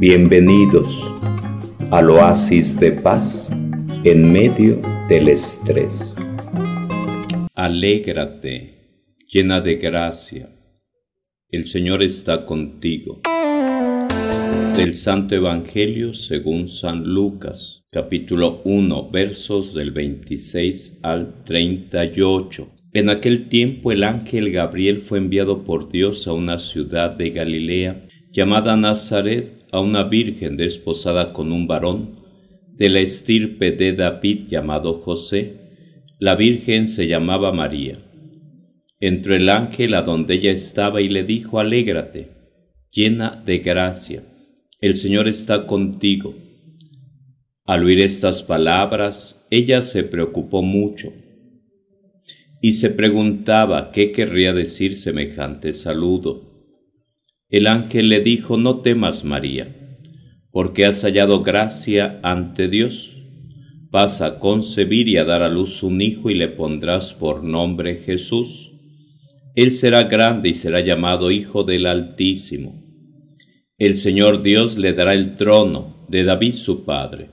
Bienvenidos al oasis de paz en medio del estrés. Alégrate, llena de gracia. El Señor está contigo. Del Santo Evangelio según San Lucas, capítulo 1, versos del 26 al 38. En aquel tiempo el ángel Gabriel fue enviado por Dios a una ciudad de Galilea llamada Nazaret a una virgen desposada con un varón de la estirpe de David llamado José. La virgen se llamaba María. Entró el ángel a donde ella estaba y le dijo, Alégrate, llena de gracia, el Señor está contigo. Al oír estas palabras, ella se preocupó mucho y se preguntaba qué querría decir semejante saludo. El ángel le dijo, no temas María, porque has hallado gracia ante Dios. Vas a concebir y a dar a luz un hijo y le pondrás por nombre Jesús. Él será grande y será llamado Hijo del Altísimo. El Señor Dios le dará el trono de David su padre,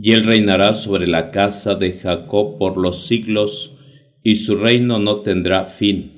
y él reinará sobre la casa de Jacob por los siglos, y su reino no tendrá fin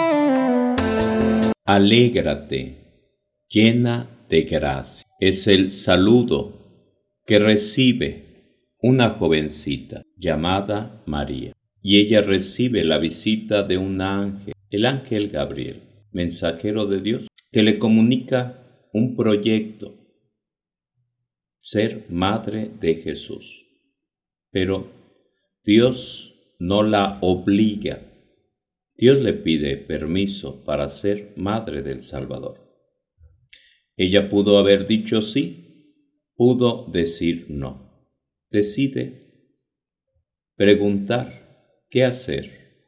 Alégrate, llena de gracia. Es el saludo que recibe una jovencita llamada María. Y ella recibe la visita de un ángel, el ángel Gabriel, mensajero de Dios, que le comunica un proyecto, ser madre de Jesús. Pero Dios no la obliga Dios le pide permiso para ser madre del Salvador. Ella pudo haber dicho sí, pudo decir no. Decide preguntar qué hacer,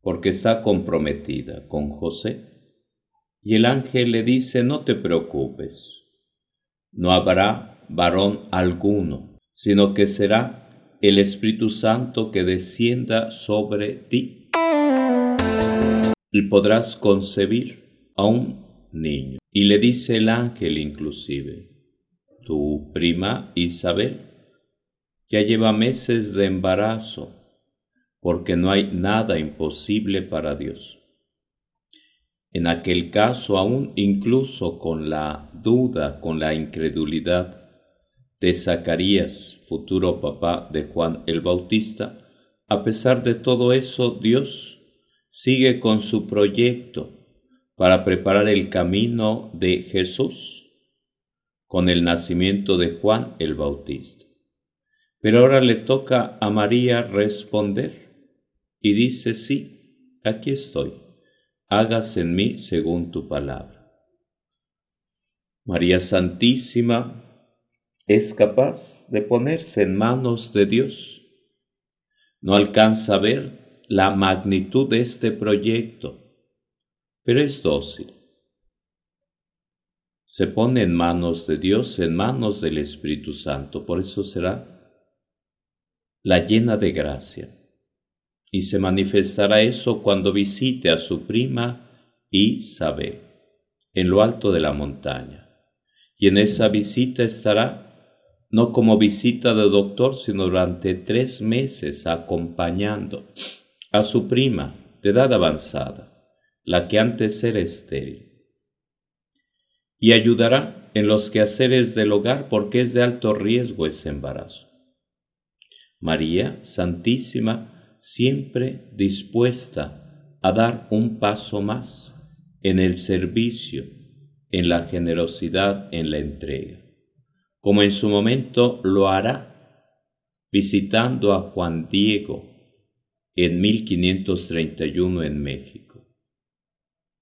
porque está comprometida con José. Y el ángel le dice, no te preocupes, no habrá varón alguno, sino que será el Espíritu Santo que descienda sobre ti y podrás concebir a un niño. Y le dice el ángel inclusive, tu prima Isabel ya lleva meses de embarazo, porque no hay nada imposible para Dios. En aquel caso, aún incluso con la duda, con la incredulidad de Zacarías, futuro papá de Juan el Bautista, a pesar de todo eso, Dios sigue con su proyecto para preparar el camino de Jesús con el nacimiento de Juan el Bautista. Pero ahora le toca a María responder y dice, sí, aquí estoy, hágase en mí según tu palabra. María Santísima es capaz de ponerse en manos de Dios. No alcanza a ver la magnitud de este proyecto, pero es dócil. Se pone en manos de Dios, en manos del Espíritu Santo, por eso será la llena de gracia. Y se manifestará eso cuando visite a su prima Isabel en lo alto de la montaña. Y en esa visita estará no como visita de doctor, sino durante tres meses acompañando a su prima de edad avanzada, la que antes era estéril, y ayudará en los quehaceres del hogar porque es de alto riesgo ese embarazo. María Santísima siempre dispuesta a dar un paso más en el servicio, en la generosidad, en la entrega, como en su momento lo hará visitando a Juan Diego en 1531 en México.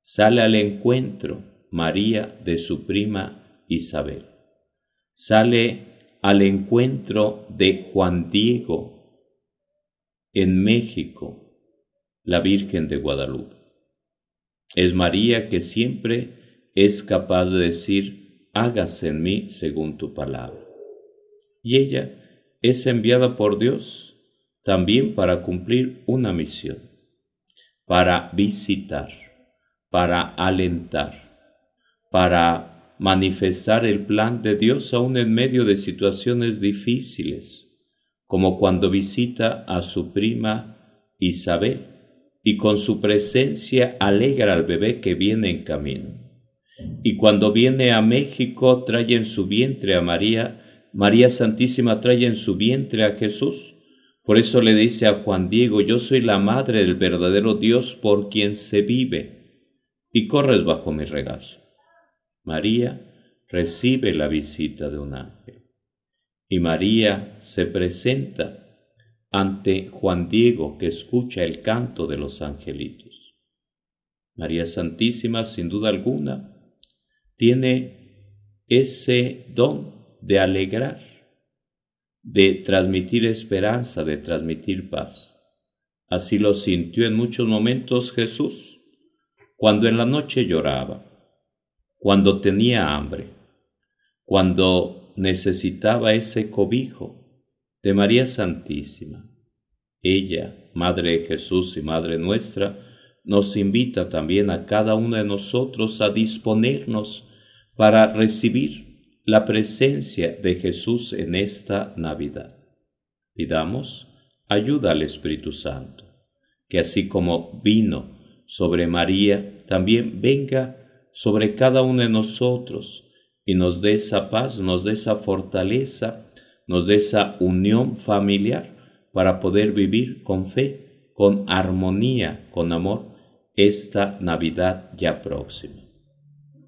Sale al encuentro María de su prima Isabel. Sale al encuentro de Juan Diego en México, la Virgen de Guadalupe. Es María que siempre es capaz de decir, hágase en mí según tu palabra. Y ella es enviada por Dios también para cumplir una misión, para visitar, para alentar, para manifestar el plan de Dios aún en medio de situaciones difíciles, como cuando visita a su prima Isabel y con su presencia alegra al bebé que viene en camino. Y cuando viene a México trae en su vientre a María, María Santísima trae en su vientre a Jesús. Por eso le dice a Juan Diego, yo soy la madre del verdadero Dios por quien se vive, y corres bajo mi regazo. María recibe la visita de un ángel, y María se presenta ante Juan Diego que escucha el canto de los angelitos. María Santísima, sin duda alguna, tiene ese don de alegrar, de transmitir esperanza, de transmitir paz. Así lo sintió en muchos momentos Jesús, cuando en la noche lloraba, cuando tenía hambre, cuando necesitaba ese cobijo de María Santísima. Ella, Madre de Jesús y Madre nuestra, nos invita también a cada uno de nosotros a disponernos para recibir la presencia de Jesús en esta Navidad. Pidamos ayuda al Espíritu Santo, que así como vino sobre María, también venga sobre cada uno de nosotros y nos dé esa paz, nos dé esa fortaleza, nos dé esa unión familiar para poder vivir con fe, con armonía, con amor, esta Navidad ya próxima.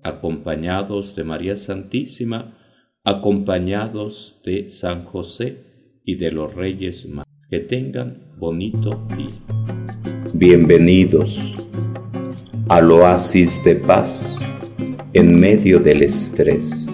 Acompañados de María Santísima, acompañados de San José y de los Reyes Magos. Que tengan bonito día. Bienvenidos al oasis de paz en medio del estrés.